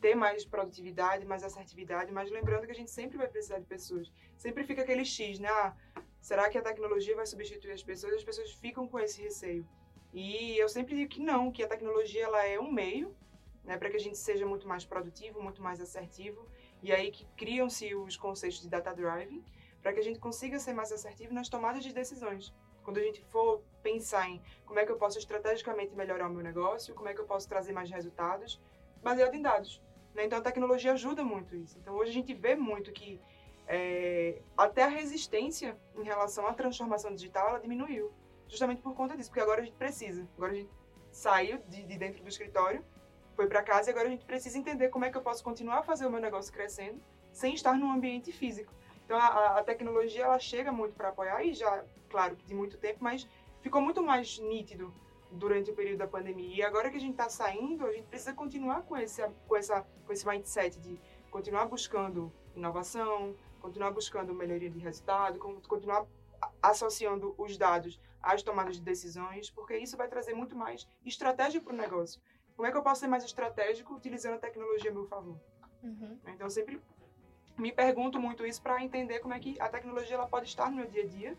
ter mais produtividade, mais assertividade, mas lembrando que a gente sempre vai precisar de pessoas. Sempre fica aquele X, né? Ah, será que a tecnologia vai substituir as pessoas? As pessoas ficam com esse receio. E eu sempre digo que não, que a tecnologia ela é um meio, né, para que a gente seja muito mais produtivo, muito mais assertivo e aí que criam-se os conceitos de data driving para que a gente consiga ser mais assertivo nas tomadas de decisões. Quando a gente for pensar em como é que eu posso estrategicamente melhorar o meu negócio, como é que eu posso trazer mais resultados, baseado em dados. Né? Então a tecnologia ajuda muito isso. Então hoje a gente vê muito que é, até a resistência em relação à transformação digital ela diminuiu, justamente por conta disso, porque agora a gente precisa. Agora a gente saiu de, de dentro do escritório, foi para casa e agora a gente precisa entender como é que eu posso continuar a fazer o meu negócio crescendo sem estar num ambiente físico. Então a, a tecnologia ela chega muito para apoiar e já, claro, de muito tempo, mas ficou muito mais nítido durante o período da pandemia. E agora que a gente está saindo, a gente precisa continuar com esse, com, essa, com esse mindset de continuar buscando inovação, continuar buscando melhoria de resultado, continuar associando os dados às tomadas de decisões, porque isso vai trazer muito mais estratégia para o negócio. Como é que eu posso ser mais estratégico utilizando a tecnologia a meu favor? Uhum. Então, sempre me pergunto muito isso para entender como é que a tecnologia ela pode estar no meu dia a dia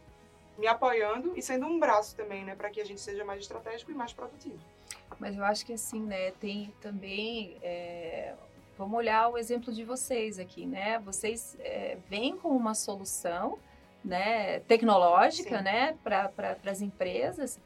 me apoiando e sendo um braço também, né, para que a gente seja mais estratégico e mais produtivo. Mas eu acho que assim, né, tem também, é, vamos olhar o exemplo de vocês aqui, né? Vocês é, vêm com uma solução, né, tecnológica, Sim. né, para pra, as empresas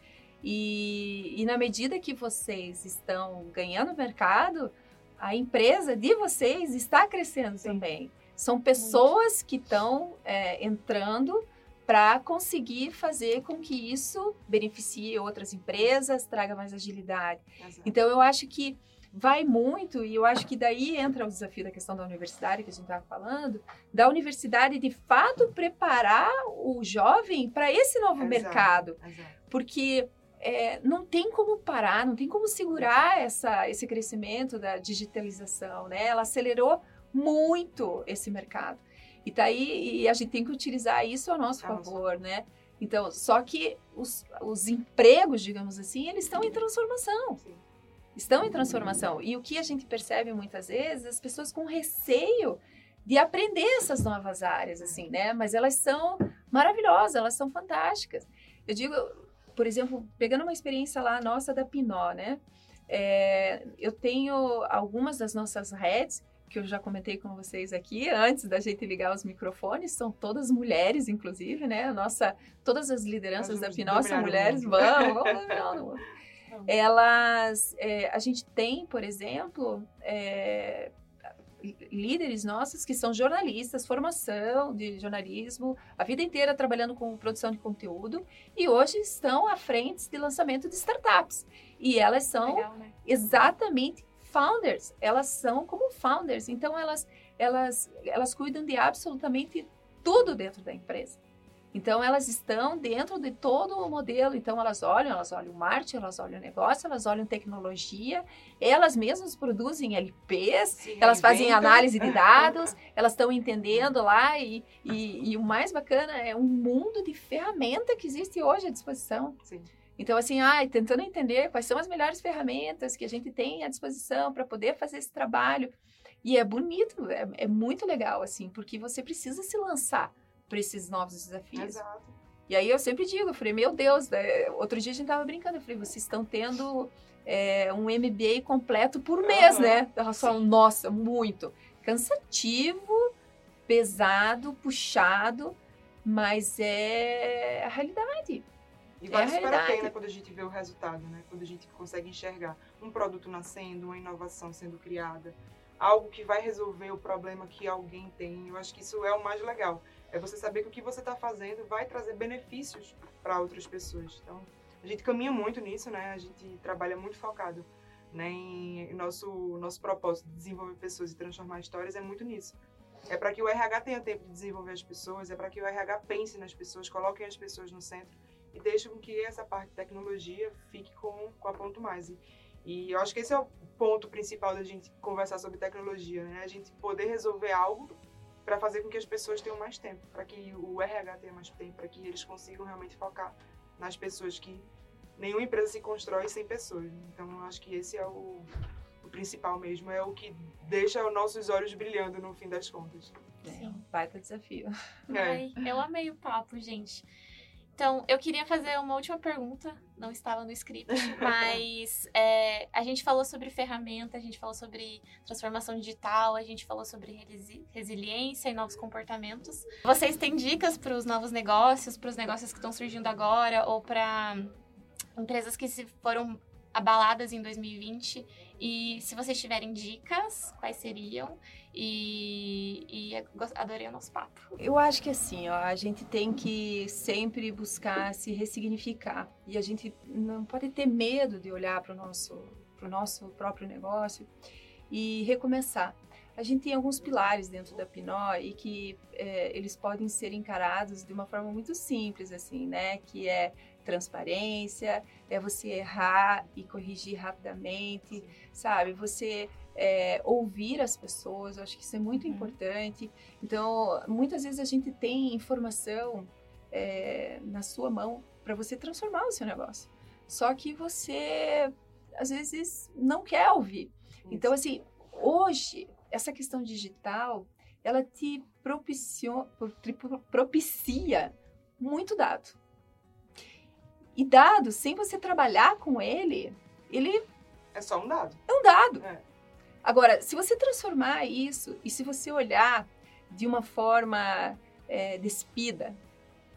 e, e na medida que vocês estão ganhando mercado, a empresa de vocês está crescendo Sim. também. São pessoas Muito. que estão é, entrando para conseguir fazer com que isso beneficie outras empresas, traga mais agilidade. Exato. Então, eu acho que vai muito, e eu acho que daí entra o desafio da questão da universidade, que a gente estava falando, da universidade de fato preparar o jovem para esse novo Exato. mercado. Exato. Porque é, não tem como parar, não tem como segurar essa, esse crescimento da digitalização, né? Ela acelerou muito esse mercado. E tá aí, e a gente tem que utilizar isso a nosso favor, né? Então, só que os, os empregos, digamos assim, eles estão em transformação. Sim. Estão em transformação. E o que a gente percebe muitas vezes, as pessoas com receio de aprender essas novas áreas, assim, né? Mas elas são maravilhosas, elas são fantásticas. Eu digo, por exemplo, pegando uma experiência lá nossa da Pinó, né? É, eu tenho algumas das nossas redes que eu já comentei com vocês aqui antes da gente ligar os microfones, são todas mulheres, inclusive, né? A nossa, todas as lideranças da Pinó são mulheres. Vamos, vamos, vamos. Elas, é, a gente tem, por exemplo, é, líderes nossos que são jornalistas, formação de jornalismo, a vida inteira trabalhando com produção de conteúdo e hoje estão à frente de lançamento de startups. E elas são Legal, né? exatamente founders, elas são como founders, então elas, elas, elas cuidam de absolutamente tudo dentro da empresa. Então elas estão dentro de todo o modelo, então elas olham, elas olham marketing, elas olham negócio, elas olham tecnologia, elas mesmas produzem LPs, Sim, elas fazem análise de dados, elas estão entendendo lá e, e, e, o mais bacana é um mundo de ferramenta que existe hoje à disposição. Sim. Então, assim, ai, tentando entender quais são as melhores ferramentas que a gente tem à disposição para poder fazer esse trabalho. E é bonito, é, é, muito legal, assim, porque você precisa se lançar para esses novos desafios. Exato. E aí eu sempre digo, eu falei, meu Deus, né? outro dia a gente tava brincando, eu falei, vocês estão tendo é, um MBA completo por mês, uhum. né? Falo, nossa, muito. Cansativo, pesado, puxado, mas é a realidade. E vale é super a pena quando a gente vê o resultado, né? Quando a gente consegue enxergar um produto nascendo, uma inovação sendo criada, algo que vai resolver o problema que alguém tem. Eu acho que isso é o mais legal. É você saber que o que você está fazendo vai trazer benefícios para outras pessoas. Então, a gente caminha muito nisso, né? A gente trabalha muito focado né, em nosso nosso propósito de desenvolver pessoas e transformar histórias é muito nisso. É para que o RH tenha tempo de desenvolver as pessoas, é para que o RH pense nas pessoas, coloque as pessoas no centro e deixe com que essa parte de tecnologia fique com, com a ponto mais. E, e eu acho que esse é o ponto principal da gente conversar sobre tecnologia, né? A gente poder resolver algo para fazer com que as pessoas tenham mais tempo, para que o RH tenha mais tempo, para que eles consigam realmente focar nas pessoas que nenhuma empresa se constrói sem pessoas. Então, eu acho que esse é o, o principal mesmo, é o que deixa os nossos olhos brilhando no fim das contas. É um baita desafio. É. Ai, eu amei o papo, gente. Então, eu queria fazer uma última pergunta, não estava no script, mas é, a gente falou sobre ferramenta, a gente falou sobre transformação digital, a gente falou sobre resi resiliência e novos comportamentos. Vocês têm dicas para os novos negócios, para os negócios que estão surgindo agora, ou para empresas que se foram abaladas em 2020 e se vocês tiverem dicas, quais seriam? E, e adorei o nosso papo. Eu acho que assim, ó, a gente tem que sempre buscar se ressignificar e a gente não pode ter medo de olhar para o nosso, nosso próprio negócio e recomeçar. A gente tem alguns pilares dentro da Pinó e que é, eles podem ser encarados de uma forma muito simples, assim, né? Que é transparência, é você errar e corrigir rapidamente, sabe? Você é, ouvir as pessoas, eu acho que isso é muito uhum. importante. Então, muitas vezes a gente tem informação é, na sua mão para você transformar o seu negócio. Só que você, às vezes, não quer ouvir. Então, assim, hoje, essa questão digital, ela te propicia muito dado. E dado, sem você trabalhar com ele, ele. É só um dado. É um dado. É. Agora, se você transformar isso e se você olhar de uma forma é, despida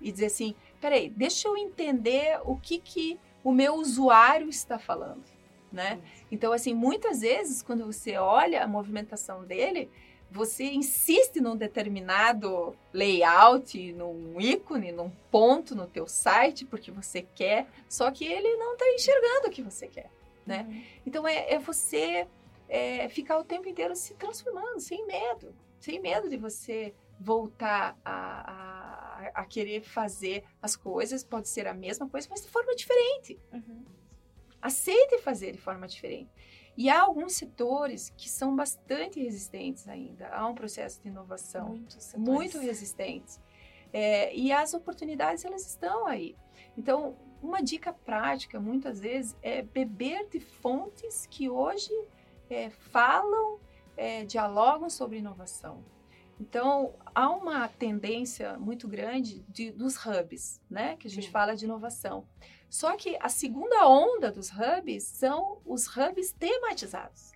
e dizer assim: peraí, deixa eu entender o que, que o meu usuário está falando. Né? Então, assim, muitas vezes, quando você olha a movimentação dele, você insiste num determinado layout, num ícone, num ponto no teu site, porque você quer, só que ele não está enxergando o que você quer, né? Uhum. Então, é, é você é, ficar o tempo inteiro se transformando, sem medo, sem medo de você voltar a, a, a querer fazer as coisas, pode ser a mesma coisa, mas de forma diferente. Uhum. Aceite fazer de forma diferente. E há alguns setores que são bastante resistentes ainda. Há um processo de inovação muito resistente. É, e as oportunidades, elas estão aí. Então, uma dica prática, muitas vezes, é beber de fontes que hoje é, falam, é, dialogam sobre inovação. Então, há uma tendência muito grande de, dos hubs, né? Que a gente Sim. fala de inovação. Só que a segunda onda dos hubs são os hubs tematizados.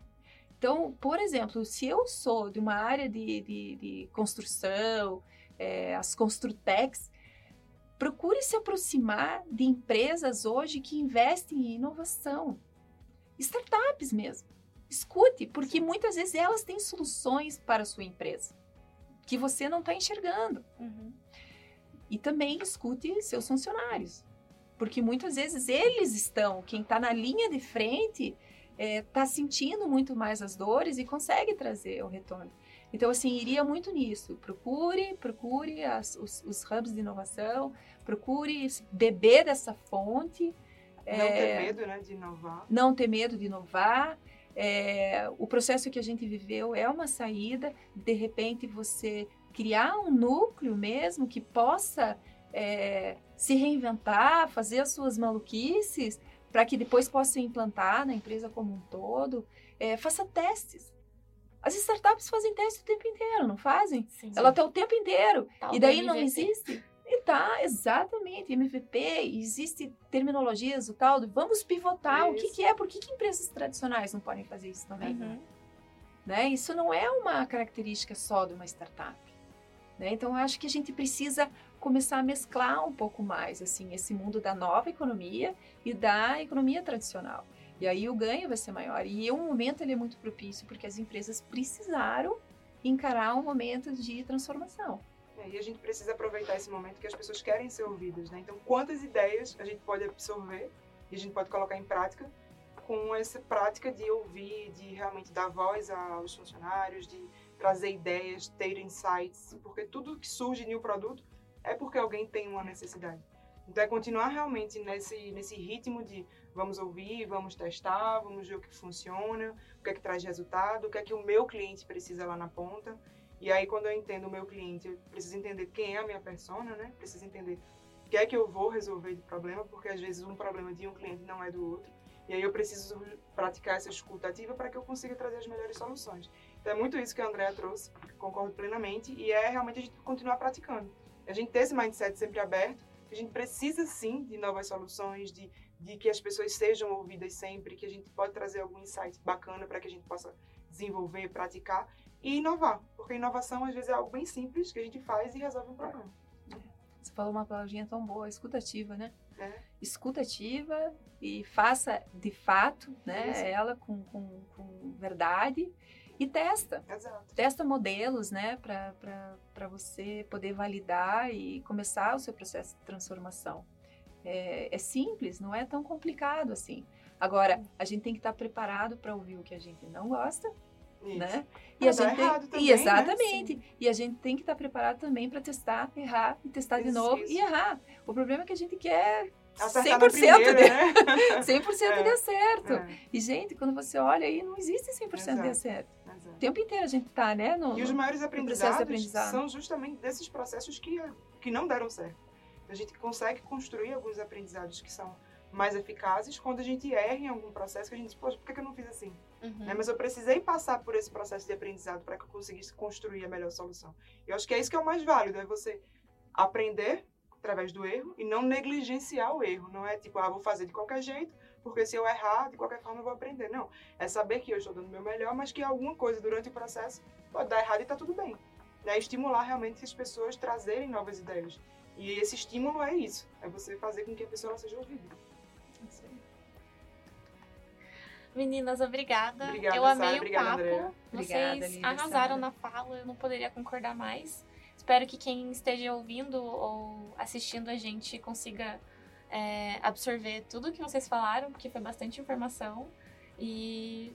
Então, por exemplo, se eu sou de uma área de, de, de construção, é, as Construtex, procure se aproximar de empresas hoje que investem em inovação. Startups mesmo. Escute, porque muitas vezes elas têm soluções para a sua empresa que você não está enxergando. Uhum. E também escute seus funcionários. Porque muitas vezes eles estão, quem está na linha de frente, está é, tá sentindo muito mais as dores e consegue trazer o retorno. Então, assim, iria muito nisso. Procure, procure as, os, os hubs de inovação, procure beber dessa fonte. Não é, ter medo, né, de inovar. Não ter medo de inovar. É, o processo que a gente viveu é uma saída. De repente, você criar um núcleo mesmo que possa é, se reinventar, fazer as suas maluquices, para que depois possa implantar na empresa como um todo. É, faça testes. As startups fazem testes o tempo inteiro, não fazem? Sim. Ela está o tempo inteiro. Tá e daí não existe. E tá, exatamente. MVP, existe terminologias, o tal do vamos pivotar. Isso. O que, que, é? Por que, que, empresas tradicionais não podem fazer isso também? Uhum. Né? Isso não é uma característica só de uma startup. Né? Então, acho que a gente precisa começar a mesclar um pouco mais assim esse mundo da nova economia e da economia tradicional. E aí o ganho vai ser maior. E o momento ele é muito propício porque as empresas precisaram encarar um momento de transformação. É, e a gente precisa aproveitar esse momento que as pessoas querem ser ouvidas, né? Então, quantas ideias a gente pode absorver e a gente pode colocar em prática com essa prática de ouvir, de realmente dar voz aos funcionários, de trazer ideias, ter insights, porque tudo que surge de um produto é porque alguém tem uma necessidade. Então é continuar realmente nesse, nesse ritmo de vamos ouvir, vamos testar, vamos ver o que funciona, o que é que traz resultado, o que é que o meu cliente precisa lá na ponta. E aí quando eu entendo o meu cliente, eu preciso entender quem é a minha persona, né? Preciso entender o que é que eu vou resolver de problema, porque às vezes um problema de um cliente não é do outro. E aí eu preciso praticar essa escuta ativa para que eu consiga trazer as melhores soluções. Então é muito isso que a Andrea trouxe, concordo plenamente, e é realmente a gente continuar praticando a gente ter esse mindset sempre aberto, a gente precisa sim de novas soluções, de, de que as pessoas sejam ouvidas sempre, que a gente pode trazer algum insight bacana para que a gente possa desenvolver, praticar e inovar, porque inovação às vezes é algo bem simples que a gente faz e resolve um problema. Você falou uma palavrinha tão boa, escutativa, né? É. Escutativa e faça de fato, né? Ela com, com, com verdade e testa. Exato. Testa modelos, né? Para você poder validar e começar o seu processo de transformação. É, é simples, não é tão complicado assim. Agora, a gente tem que estar preparado para ouvir o que a gente não gosta Isso. né? Pra a gente tem, também, e né? exatamente. E a gente tem que estar preparado também para testar, errar e testar de Isso, novo isso. e errar. O problema é que a gente quer Acertar na 100% primeira, de, né? 100% É. dê certo. É, E gente, quando você olha aí, não existe 100% de Exato. Certo. exato. O tempo inteiro a gente tá, né, no, E os maiores aprendizados aprendizado. são justamente desses processos que, que não deram certo. A gente consegue construir alguns aprendizados que são mais eficazes quando a gente erra em algum processo que a gente diz, poxa, por que que eu não fiz assim? Uhum. Né? Mas eu precisei passar por esse processo de aprendizado para que eu conseguisse construir a melhor solução. Eu acho que é isso que é o mais válido, é você aprender através do erro e não negligenciar o erro. Não é tipo, ah, vou fazer de qualquer jeito, porque se eu errar, de qualquer forma eu vou aprender. Não. É saber que eu estou dando o meu melhor, mas que alguma coisa durante o processo pode dar errado e tá tudo bem. Né? Estimular realmente as pessoas trazerem novas ideias. E esse estímulo é isso, é você fazer com que a pessoa seja ouvida. Meninas, obrigada. Obrigada, eu amei o Obrigada, papo. Andrea. Obrigada, Vocês Lívia, arrasaram Sara. na fala, eu não poderia concordar mais. Espero que quem esteja ouvindo ou assistindo a gente consiga é, absorver tudo que vocês falaram, porque foi bastante informação. E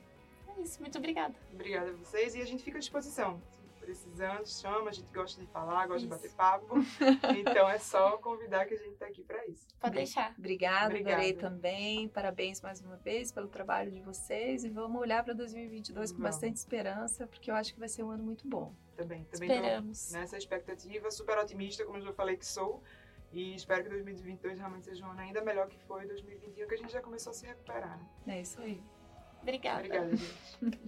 é isso, muito obrigada. Obrigada a vocês e a gente fica à disposição. Se Precisando, chama, a gente gosta de falar, gosta de Isso. bater papo. Então é só convidar que a gente tá aqui para isso. Pode deixar. Obrigada, Obrigada. adorei também. Parabéns mais uma vez pelo trabalho de vocês e vamos olhar para 2022 com Vamos. bastante esperança, porque eu acho que vai ser um ano muito bom. Também, também tô Esperamos. nessa expectativa, super otimista, como eu já falei que sou. E espero que 2022 realmente seja um ano ainda melhor que foi 2021, que a gente já começou a se recuperar. Né? É isso aí. Obrigada. Obrigada, gente.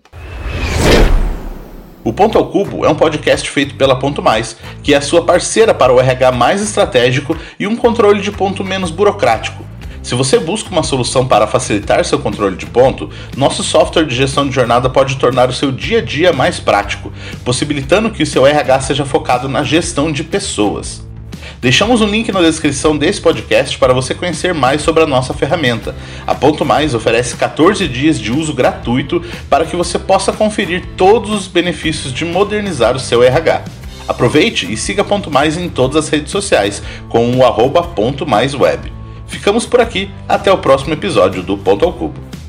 O Ponto ao Cubo é um podcast feito pela Ponto Mais, que é a sua parceira para o RH mais estratégico e um controle de ponto menos burocrático. Se você busca uma solução para facilitar seu controle de ponto, nosso software de gestão de jornada pode tornar o seu dia a dia mais prático, possibilitando que o seu RH seja focado na gestão de pessoas. Deixamos um link na descrição desse podcast para você conhecer mais sobre a nossa ferramenta. A Ponto Mais oferece 14 dias de uso gratuito para que você possa conferir todos os benefícios de modernizar o seu RH. Aproveite e siga Ponto Mais em todas as redes sociais com o arroba. Ficamos por aqui, até o próximo episódio do Ponto ao Cubo.